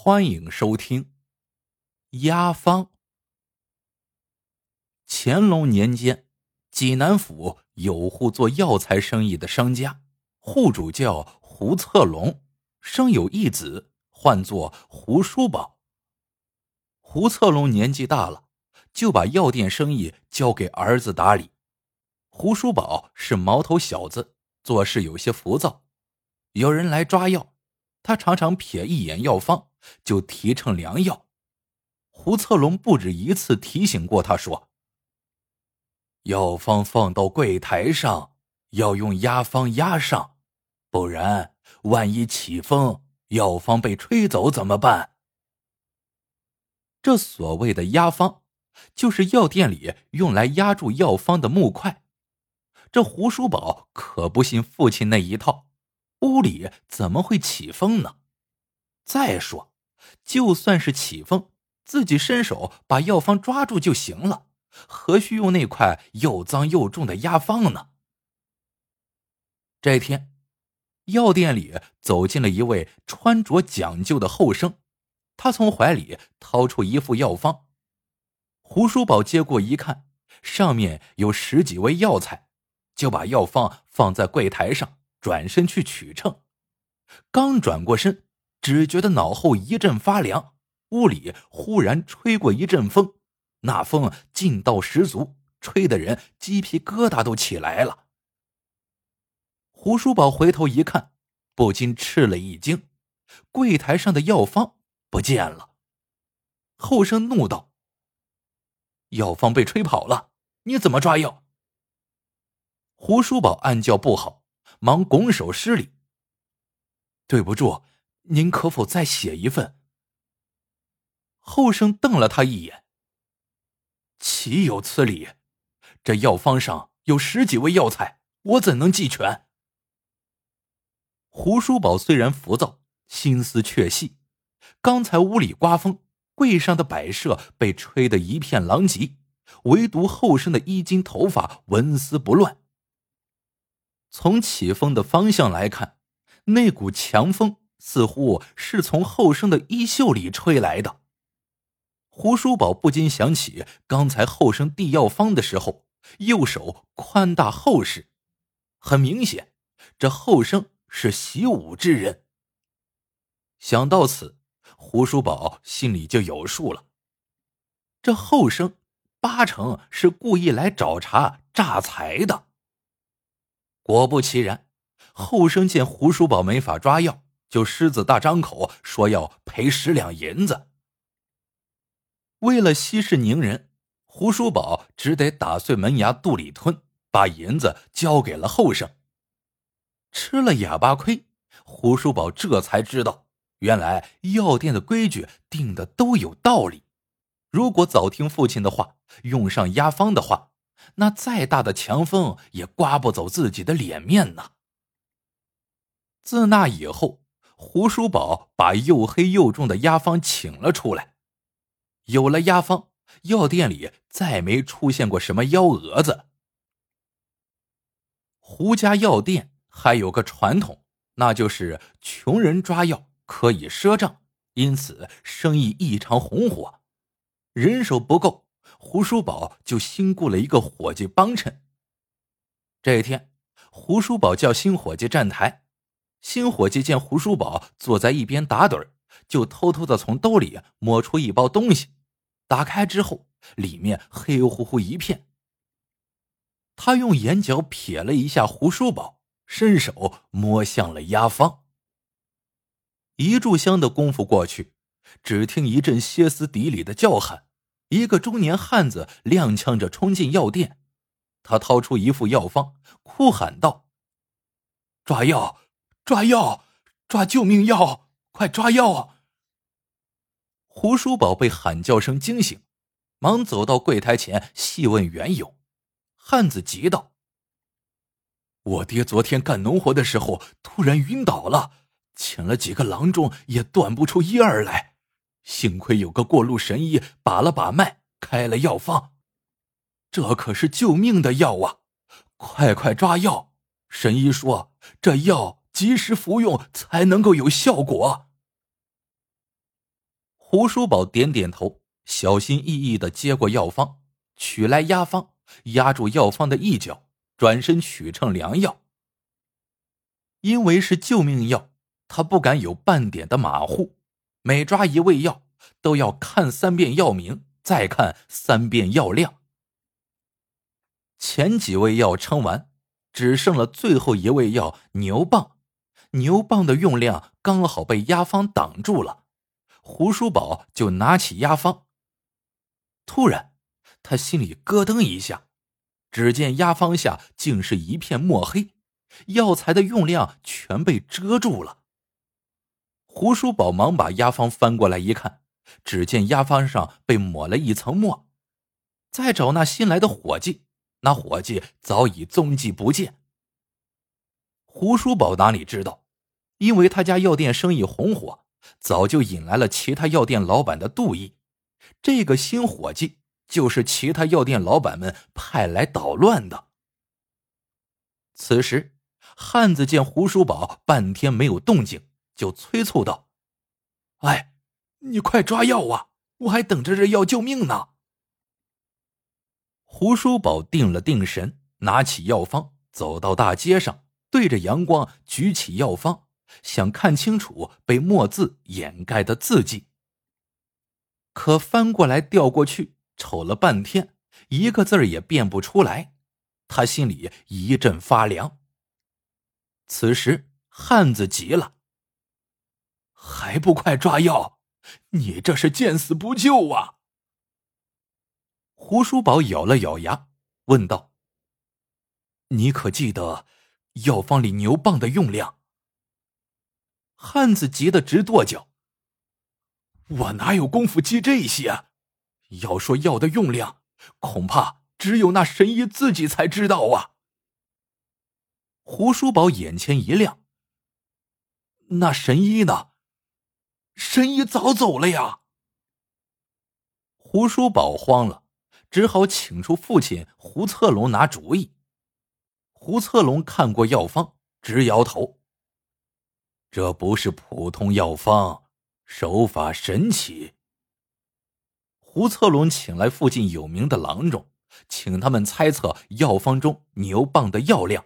欢迎收听《压方》。乾隆年间，济南府有户做药材生意的商家，户主叫胡策龙，生有一子，唤作胡叔宝。胡策龙年纪大了，就把药店生意交给儿子打理。胡叔宝是毛头小子，做事有些浮躁，有人来抓药。他常常瞥一眼药方，就提成良药。胡策龙不止一次提醒过他说：“药方放到柜台上，要用压方压上，不然万一起风，药方被吹走怎么办？”这所谓的压方，就是药店里用来压住药方的木块。这胡叔宝可不信父亲那一套。屋里怎么会起风呢？再说，就算是起风，自己伸手把药方抓住就行了，何须用那块又脏又重的压方呢？这天，药店里走进了一位穿着讲究的后生，他从怀里掏出一副药方，胡叔宝接过一看，上面有十几味药材，就把药方放在柜台上。转身去取秤，刚转过身，只觉得脑后一阵发凉，屋里忽然吹过一阵风，那风劲道十足，吹得人鸡皮疙瘩都起来了。胡叔宝回头一看，不禁吃了一惊，柜台上的药方不见了。后生怒道：“药方被吹跑了，你怎么抓药？”胡叔宝暗叫不好。忙拱手施礼。对不住，您可否再写一份？后生瞪了他一眼。岂有此理！这药方上有十几味药材，我怎能记全？胡叔宝虽然浮躁，心思却细。刚才屋里刮风，柜上的摆设被吹得一片狼藉，唯独后生的衣襟头发纹丝不乱。从起风的方向来看，那股强风似乎是从后生的衣袖里吹来的。胡叔宝不禁想起刚才后生递药方的时候，右手宽大厚实，很明显，这后生是习武之人。想到此，胡叔宝心里就有数了，这后生八成是故意来找茬诈财的。果不其然，后生见胡叔宝没法抓药，就狮子大张口说要赔十两银子。为了息事宁人，胡叔宝只得打碎门牙肚里吞，把银子交给了后生。吃了哑巴亏，胡叔宝这才知道，原来药店的规矩定的都有道理。如果早听父亲的话，用上压方的话。那再大的强风也刮不走自己的脸面呐。自那以后，胡叔宝把又黑又重的压方请了出来。有了压方，药店里再没出现过什么幺蛾子。胡家药店还有个传统，那就是穷人抓药可以赊账，因此生意异常红火。人手不够。胡叔宝就新雇了一个伙计帮衬。这一天，胡叔宝叫新伙计站台，新伙计见胡叔宝坐在一边打盹就偷偷的从兜里摸出一包东西，打开之后，里面黑乎乎一片。他用眼角瞥了一下胡叔宝，伸手摸向了压方。一炷香的功夫过去，只听一阵歇斯底里的叫喊。一个中年汉子踉跄着冲进药店，他掏出一副药方，哭喊道：“抓药！抓药！抓救命药！快抓药啊！”胡叔宝被喊叫声惊醒，忙走到柜台前细问缘由。汉子急道：“我爹昨天干农活的时候突然晕倒了，请了几个郎中也断不出一二来。”幸亏有个过路神医把了把脉，开了药方。这可是救命的药啊！快快抓药！神医说这药及时服用才能够有效果。胡叔宝点点头，小心翼翼的接过药方，取来压方，压住药方的一角，转身取秤量药。因为是救命药，他不敢有半点的马虎，每抓一味药都要看三遍药名，再看三遍药量。前几味药称完，只剩了最后一味药牛蒡，牛蒡的用量刚好被压方挡住了。胡叔宝就拿起压方，突然，他心里咯噔一下，只见压方下竟是一片墨黑，药材的用量全被遮住了。胡叔宝忙把压方翻过来一看，只见压方上被抹了一层墨，再找那新来的伙计，那伙计早已踪迹不见。胡叔宝哪里知道，因为他家药店生意红火。早就引来了其他药店老板的妒意，这个新伙计就是其他药店老板们派来捣乱的。此时，汉子见胡叔宝半天没有动静，就催促道：“哎，你快抓药啊！我还等着这药救命呢。”胡叔宝定了定神，拿起药方，走到大街上，对着阳光举起药方。想看清楚被墨字掩盖的字迹，可翻过来调过去，瞅了半天，一个字儿也辨不出来。他心里一阵发凉。此时，汉子急了：“还不快抓药！你这是见死不救啊！”胡叔宝咬了咬牙，问道：“你可记得药方里牛蒡的用量？”汉子急得直跺脚。我哪有功夫记这些？要说药的用量，恐怕只有那神医自己才知道啊。胡叔宝眼前一亮。那神医呢？神医早走了呀。胡叔宝慌了，只好请出父亲胡策龙拿主意。胡策龙看过药方，直摇头。这不是普通药方，手法神奇。胡策龙请来附近有名的郎中，请他们猜测药方中牛蒡的药量。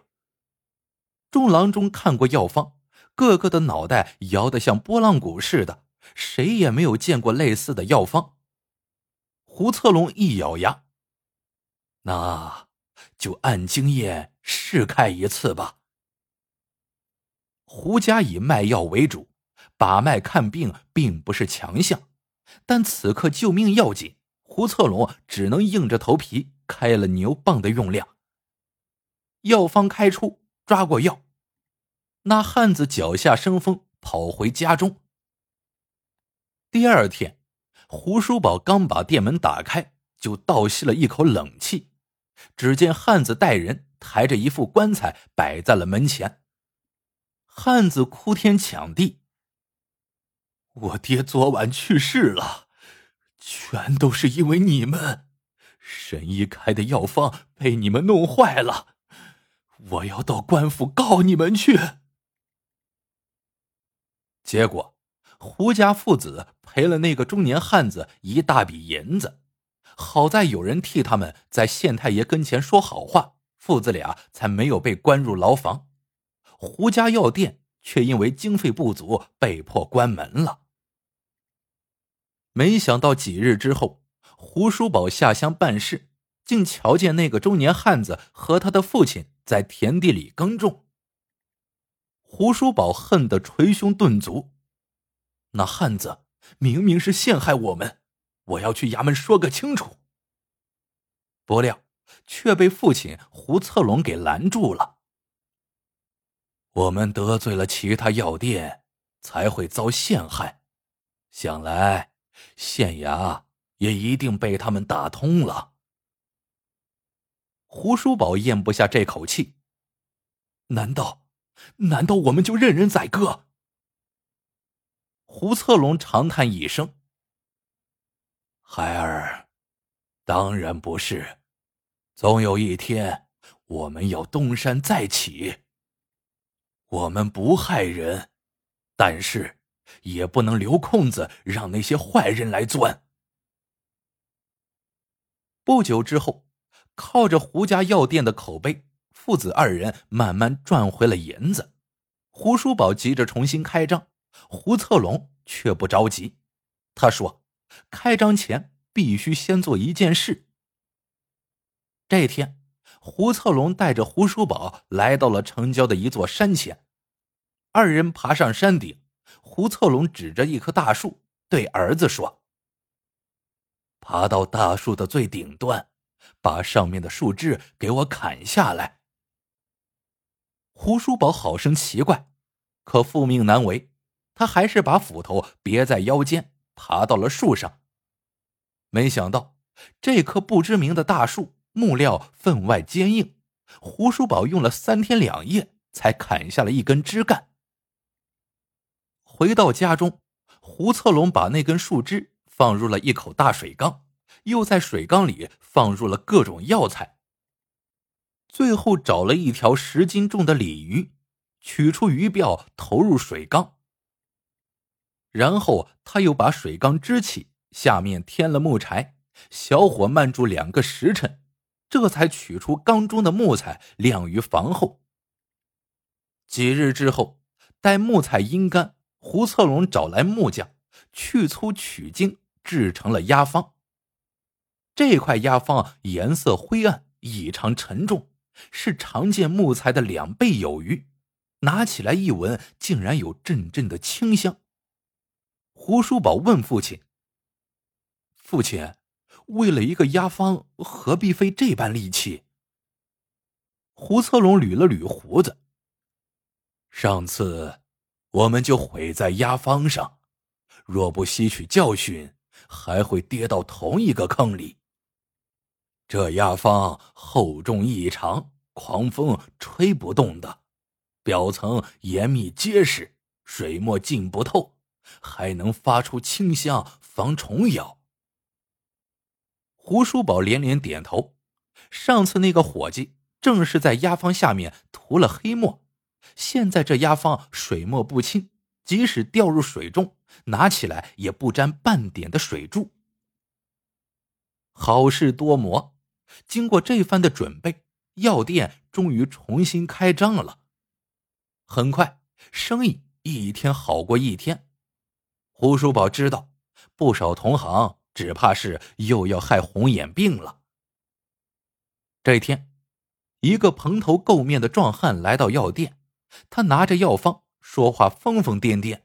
众郎中看过药方，个个的脑袋摇得像拨浪鼓似的，谁也没有见过类似的药方。胡策龙一咬牙，那就按经验试开一次吧。胡家以卖药为主，把脉看病并不是强项，但此刻救命要紧，胡策龙只能硬着头皮开了牛蒡的用量。药方开出，抓过药，那汉子脚下生风，跑回家中。第二天，胡叔宝刚把店门打开，就倒吸了一口冷气。只见汉子带人抬着一副棺材摆在了门前。汉子哭天抢地：“我爹昨晚去世了，全都是因为你们！神医开的药方被你们弄坏了，我要到官府告你们去。”结果，胡家父子赔了那个中年汉子一大笔银子，好在有人替他们在县太爷跟前说好话，父子俩才没有被关入牢房。胡家药店却因为经费不足被迫关门了。没想到几日之后，胡叔宝下乡办事，竟瞧见那个中年汉子和他的父亲在田地里耕种。胡叔宝恨得捶胸顿足，那汉子明明是陷害我们，我要去衙门说个清楚。不料却被父亲胡策龙给拦住了。我们得罪了其他药店，才会遭陷害。想来县衙也一定被他们打通了。胡叔宝咽不下这口气，难道，难道我们就任人宰割？胡策龙长叹一声：“孩儿，当然不是。总有一天，我们要东山再起。”我们不害人，但是也不能留空子让那些坏人来钻。不久之后，靠着胡家药店的口碑，父子二人慢慢赚回了银子。胡叔宝急着重新开张，胡策龙却不着急。他说：“开张前必须先做一件事。”这天，胡策龙带着胡叔宝来到了城郊的一座山前。二人爬上山顶，胡策龙指着一棵大树，对儿子说：“爬到大树的最顶端，把上面的树枝给我砍下来。”胡叔宝好生奇怪，可父命难违，他还是把斧头别在腰间，爬到了树上。没想到，这棵不知名的大树木料分外坚硬，胡叔宝用了三天两夜才砍下了一根枝干。回到家中，胡策龙把那根树枝放入了一口大水缸，又在水缸里放入了各种药材。最后找了一条十斤重的鲤鱼，取出鱼鳔投入水缸。然后他又把水缸支起，下面添了木柴，小火慢煮两个时辰，这才取出缸中的木材晾于房后。几日之后，待木材阴干，胡策龙找来木匠，去粗取精，制成了压方。这块压方颜色灰暗，异常沉重。是常见木材的两倍有余，拿起来一闻，竟然有阵阵的清香。胡叔宝问父亲：“父亲，为了一个压方，何必费这般力气？”胡策龙捋了捋胡子：“上次我们就毁在压方上，若不吸取教训，还会跌到同一个坑里。”这压方厚重异常，狂风吹不动的，表层严密结实，水墨浸不透，还能发出清香，防虫咬。胡叔宝连连点头。上次那个伙计正是在压方下面涂了黑墨，现在这压方水墨不侵，即使掉入水中，拿起来也不沾半点的水珠。好事多磨。经过这番的准备，药店终于重新开张了。很快，生意一天好过一天。胡叔宝知道，不少同行只怕是又要害红眼病了。这一天，一个蓬头垢面的壮汉来到药店，他拿着药方，说话疯疯癫癫：“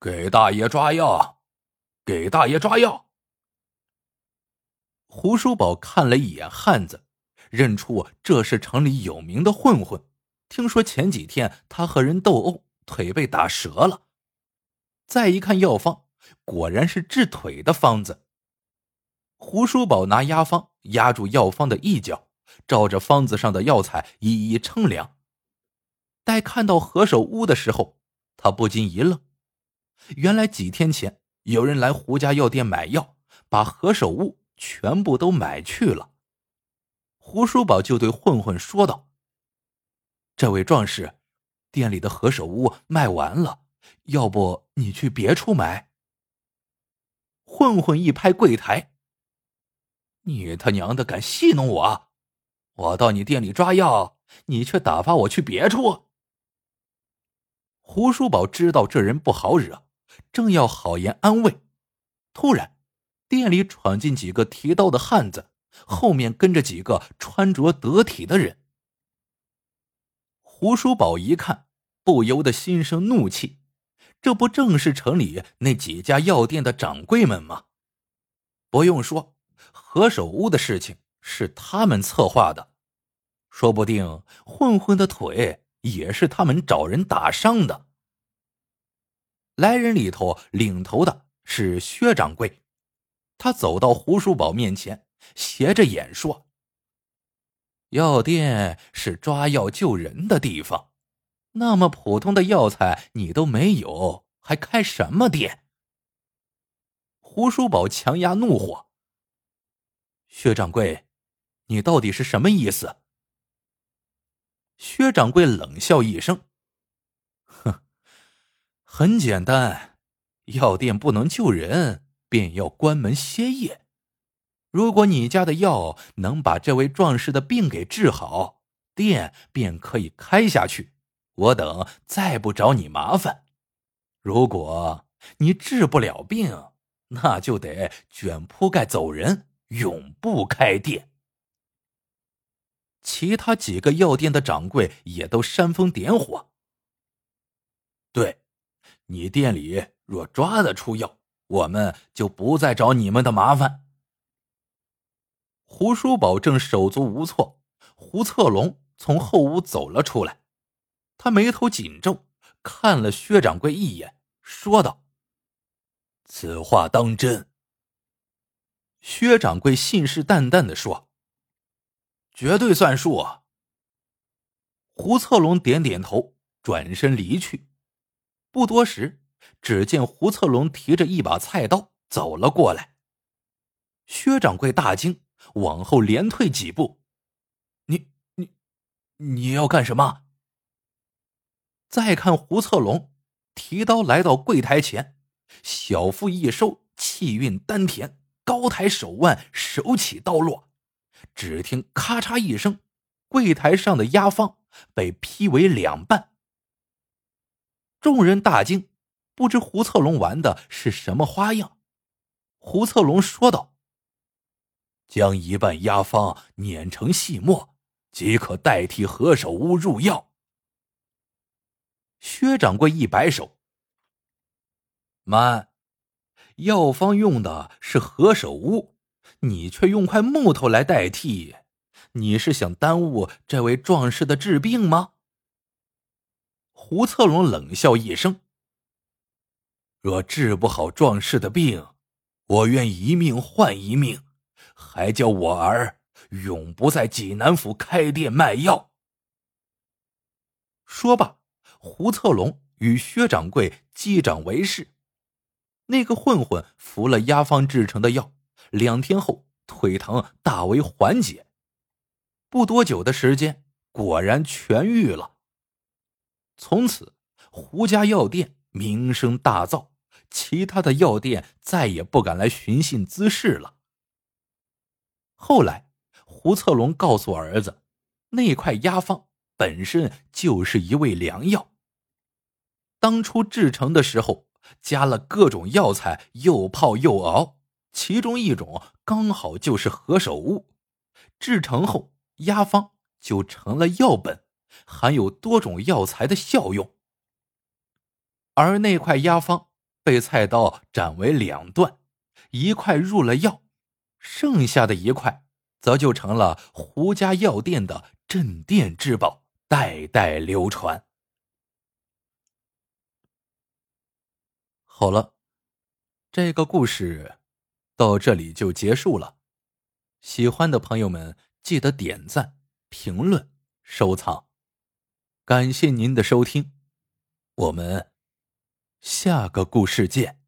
给大爷抓药，给大爷抓药。”胡叔宝看了一眼汉子，认出这是城里有名的混混。听说前几天他和人斗殴，腿被打折了。再一看药方，果然是治腿的方子。胡叔宝拿压方压住药方的一角，照着方子上的药材一一称量。待看到何首乌的时候，他不禁一愣。原来几天前有人来胡家药店买药，把何首乌。全部都买去了。胡叔宝就对混混说道：“这位壮士，店里的何首乌卖完了，要不你去别处买？”混混一拍柜台：“你他娘的敢戏弄我！我到你店里抓药，你却打发我去别处。”胡叔宝知道这人不好惹，正要好言安慰，突然。店里闯进几个提刀的汉子，后面跟着几个穿着得体的人。胡叔宝一看，不由得心生怒气：这不正是城里那几家药店的掌柜们吗？不用说，何首乌的事情是他们策划的，说不定混混的腿也是他们找人打伤的。来人里头领头的是薛掌柜。他走到胡叔宝面前，斜着眼说：“药店是抓药救人的地方，那么普通的药材你都没有，还开什么店？”胡叔宝强压怒火：“薛掌柜，你到底是什么意思？”薛掌柜冷笑一声：“哼，很简单，药店不能救人，便要关门歇业。如果你家的药能把这位壮士的病给治好，店便可以开下去，我等再不找你麻烦。如果你治不了病，那就得卷铺盖走人，永不开店。其他几个药店的掌柜也都煽风点火。对，你店里若抓得出药，我们就不再找你们的麻烦。胡叔宝正手足无措，胡策龙从后屋走了出来，他眉头紧皱，看了薛掌柜一眼，说道：“此话当真？”薛掌柜信誓旦旦的说：“绝对算数。”胡策龙点点头，转身离去。不多时，只见胡策龙提着一把菜刀走了过来。薛掌柜大惊。往后连退几步，你你你要干什么？再看胡策龙提刀来到柜台前，小腹一收，气运丹田，高抬手腕，手起刀落。只听咔嚓一声，柜台上的压方被劈为两半。众人大惊，不知胡策龙玩的是什么花样。胡策龙说道。将一半压方碾成细末，即可代替何首乌入药。薛掌柜一摆手：“慢，药方用的是何首乌，你却用块木头来代替，你是想耽误这位壮士的治病吗？”胡策龙冷笑一声：“若治不好壮士的病，我愿一命换一命。”还叫我儿永不在济南府开店卖药。说罢，胡策龙与薛掌柜击掌为誓。那个混混服了压方制成的药，两天后腿疼大为缓解。不多久的时间，果然痊愈了。从此，胡家药店名声大噪，其他的药店再也不敢来寻衅滋事了。后来，胡策龙告诉儿子，那块压方本身就是一味良药。当初制成的时候，加了各种药材，又泡又熬，其中一种刚好就是何首乌。制成后，压方就成了药本，含有多种药材的效用。而那块压方被菜刀斩为两段，一块入了药。剩下的一块，则就成了胡家药店的镇店之宝，代代流传。好了，这个故事到这里就结束了。喜欢的朋友们，记得点赞、评论、收藏，感谢您的收听，我们下个故事见。